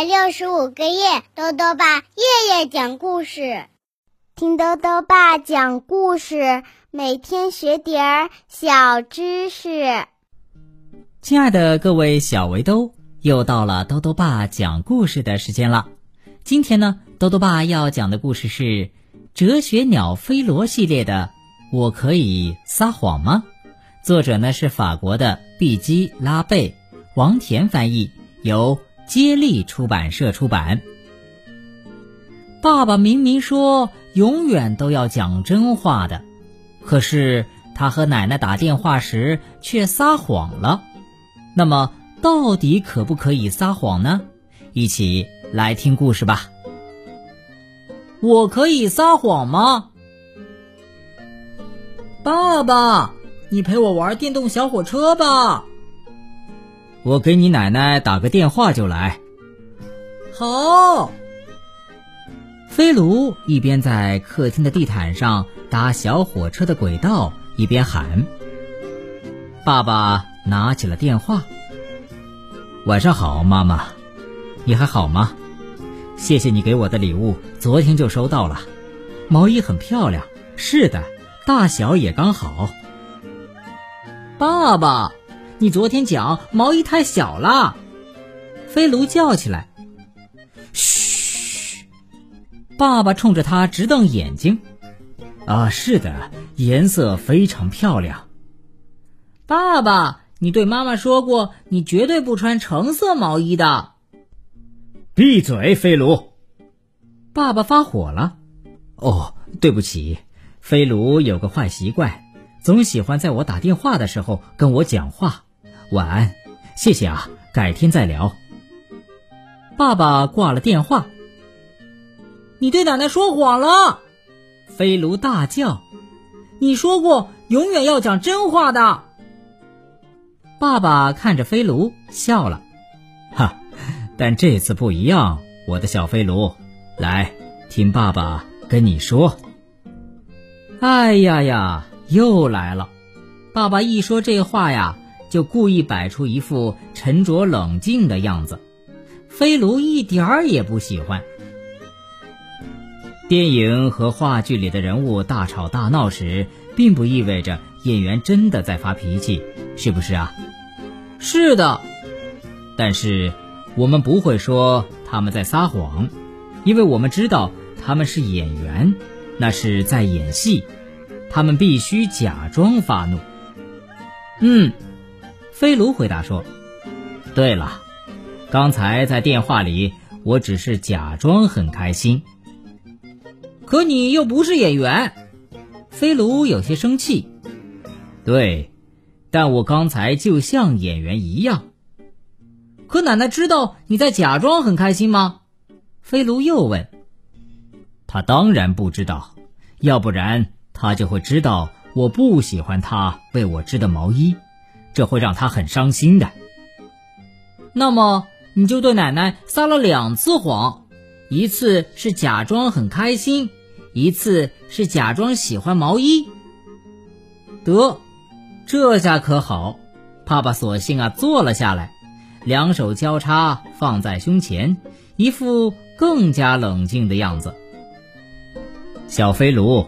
百六十五个夜，豆豆爸夜夜讲故事，听豆豆爸讲故事，每天学点儿小知识。亲爱的各位小围兜，又到了豆豆爸讲故事的时间了。今天呢，豆豆爸要讲的故事是《哲学鸟飞罗》系列的《我可以撒谎吗》。作者呢是法国的毕基·拉贝，王田翻译，由接力出版社出版。爸爸明明说永远都要讲真话的，可是他和奶奶打电话时却撒谎了。那么，到底可不可以撒谎呢？一起来听故事吧。我可以撒谎吗？爸爸。你陪我玩电动小火车吧。我给你奶奶打个电话就来。好。飞卢一边在客厅的地毯上搭小火车的轨道，一边喊：“爸爸拿起了电话。晚上好，妈妈，你还好吗？谢谢你给我的礼物，昨天就收到了。毛衣很漂亮，是的，大小也刚好。”爸爸，你昨天讲毛衣太小了，飞卢叫起来。嘘，爸爸冲着他直瞪眼睛。啊，是的，颜色非常漂亮。爸爸，你对妈妈说过，你绝对不穿橙色毛衣的。闭嘴，飞卢！爸爸发火了。哦，对不起，飞卢有个坏习惯。总喜欢在我打电话的时候跟我讲话。晚安，谢谢啊，改天再聊。爸爸挂了电话。你对奶奶说谎了，飞卢大叫。你说过永远要讲真话的。爸爸看着飞卢笑了，哈，但这次不一样，我的小飞卢，来听爸爸跟你说。哎呀呀！又来了，爸爸一说这话呀，就故意摆出一副沉着冷静的样子。飞卢一点儿也不喜欢。电影和话剧里的人物大吵大闹时，并不意味着演员真的在发脾气，是不是啊？是的，但是我们不会说他们在撒谎，因为我们知道他们是演员，那是在演戏。他们必须假装发怒。嗯，飞卢回答说：“对了，刚才在电话里，我只是假装很开心。可你又不是演员。”飞卢有些生气。对，但我刚才就像演员一样。可奶奶知道你在假装很开心吗？飞卢又问。他当然不知道，要不然。他就会知道我不喜欢他为我织的毛衣，这会让他很伤心的。那么你就对奶奶撒了两次谎，一次是假装很开心，一次是假装喜欢毛衣。得，这下可好，爸爸索性啊坐了下来，两手交叉放在胸前，一副更加冷静的样子。小飞卢。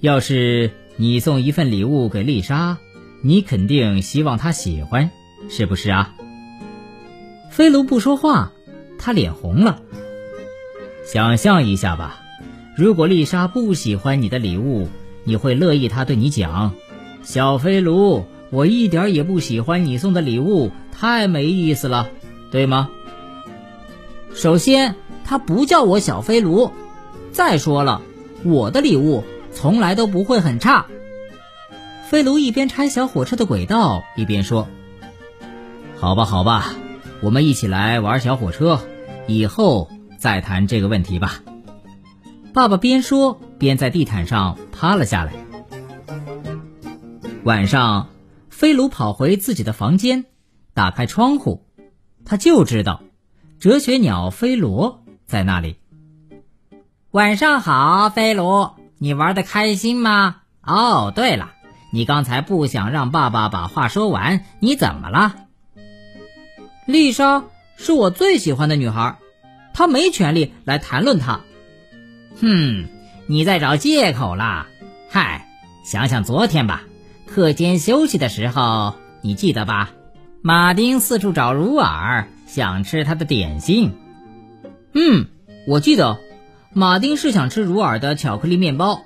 要是你送一份礼物给丽莎，你肯定希望她喜欢，是不是啊？飞卢不说话，他脸红了。想象一下吧，如果丽莎不喜欢你的礼物，你会乐意她对你讲：“小飞卢，我一点也不喜欢你送的礼物，太没意思了，对吗？”首先，他不叫我小飞卢。再说了，我的礼物。从来都不会很差。飞卢一边拆小火车的轨道，一边说：“好吧，好吧，我们一起来玩小火车，以后再谈这个问题吧。”爸爸边说边在地毯上趴了下来。晚上，飞卢跑回自己的房间，打开窗户，他就知道哲学鸟飞罗在那里。晚上好，飞卢。你玩的开心吗？哦，对了，你刚才不想让爸爸把话说完，你怎么了？丽莎是我最喜欢的女孩，他没权利来谈论她。哼，你在找借口啦？嗨，想想昨天吧，课间休息的时候，你记得吧？马丁四处找茹尔，想吃他的点心。嗯，我记得，马丁是想吃茹尔的巧克力面包。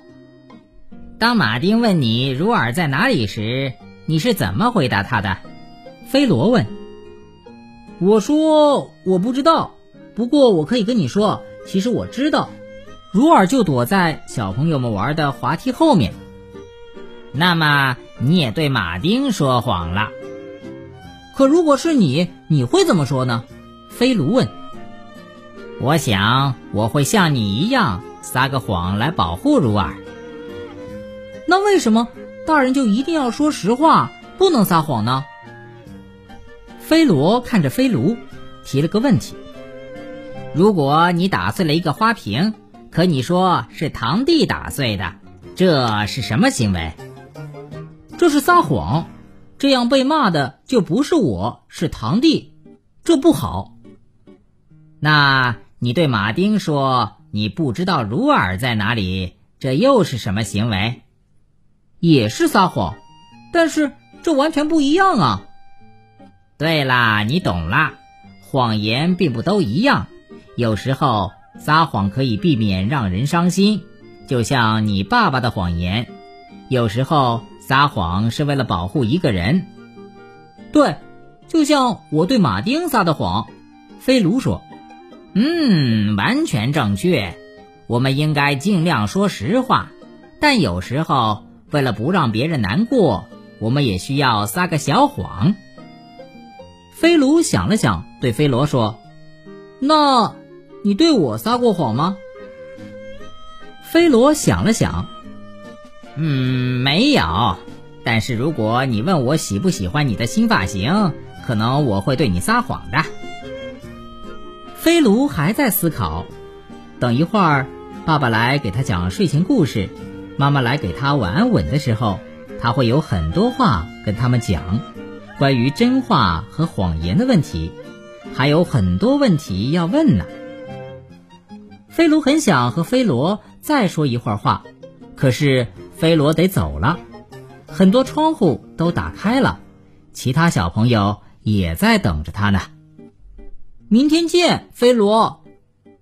当马丁问你茹尔在哪里时，你是怎么回答他的？菲罗问。我说我不知道，不过我可以跟你说，其实我知道，茹尔就躲在小朋友们玩的滑梯后面。那么你也对马丁说谎了。可如果是你，你会怎么说呢？菲卢问。我想我会像你一样撒个谎来保护茹尔。那为什么大人就一定要说实话，不能撒谎呢？飞罗看着飞卢，提了个问题：如果你打碎了一个花瓶，可你说是堂弟打碎的，这是什么行为？这是撒谎。这样被骂的就不是我，是堂弟，这不好。那你对马丁说你不知道茹尔在哪里，这又是什么行为？也是撒谎，但是这完全不一样啊。对啦，你懂啦，谎言并不都一样，有时候撒谎可以避免让人伤心，就像你爸爸的谎言，有时候。撒谎是为了保护一个人，对，就像我对马丁撒的谎。飞卢说：“嗯，完全正确。我们应该尽量说实话，但有时候为了不让别人难过，我们也需要撒个小谎。”飞卢想了想，对飞罗说：“那，你对我撒过谎吗？”飞罗想了想。嗯，没有。但是如果你问我喜不喜欢你的新发型，可能我会对你撒谎的。飞卢还在思考。等一会儿，爸爸来给他讲睡前故事，妈妈来给他晚安吻的时候，他会有很多话跟他们讲，关于真话和谎言的问题，还有很多问题要问呢。飞卢很想和飞罗再说一会儿话，可是。菲罗得走了，很多窗户都打开了，其他小朋友也在等着他呢。明天见，菲罗。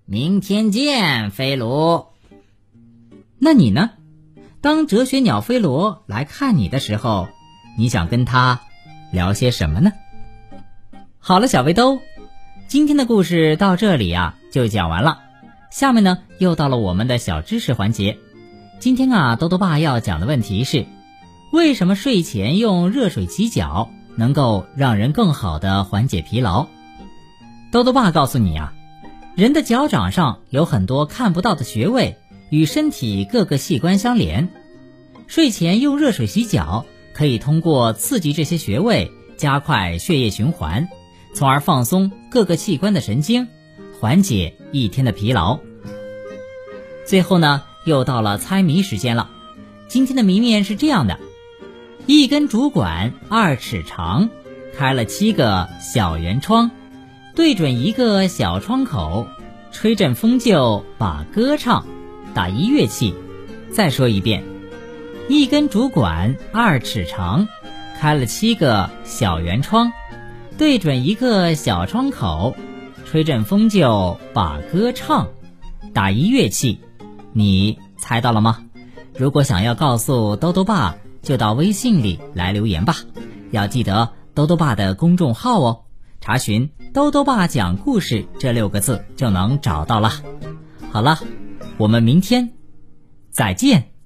明天见，菲罗。那你呢？当哲学鸟飞罗来看你的时候，你想跟他聊些什么呢？好了，小围兜，今天的故事到这里呀就讲完了。下面呢，又到了我们的小知识环节。今天啊，豆豆爸要讲的问题是：为什么睡前用热水洗脚能够让人更好的缓解疲劳？豆豆爸告诉你啊，人的脚掌上有很多看不到的穴位，与身体各个器官相连。睡前用热水洗脚，可以通过刺激这些穴位，加快血液循环，从而放松各个器官的神经，缓解一天的疲劳。最后呢？又到了猜谜时间了，今天的谜面是这样的：一根竹管二尺长，开了七个小圆窗，对准一个小窗口，吹阵风就把歌唱，打一乐器。再说一遍：一根竹管二尺长，开了七个小圆窗，对准一个小窗口，吹阵风就把歌唱，打一乐器。你猜到了吗？如果想要告诉兜兜爸，就到微信里来留言吧。要记得兜兜爸的公众号哦，查询“兜兜爸讲故事”这六个字就能找到了。好了，我们明天再见。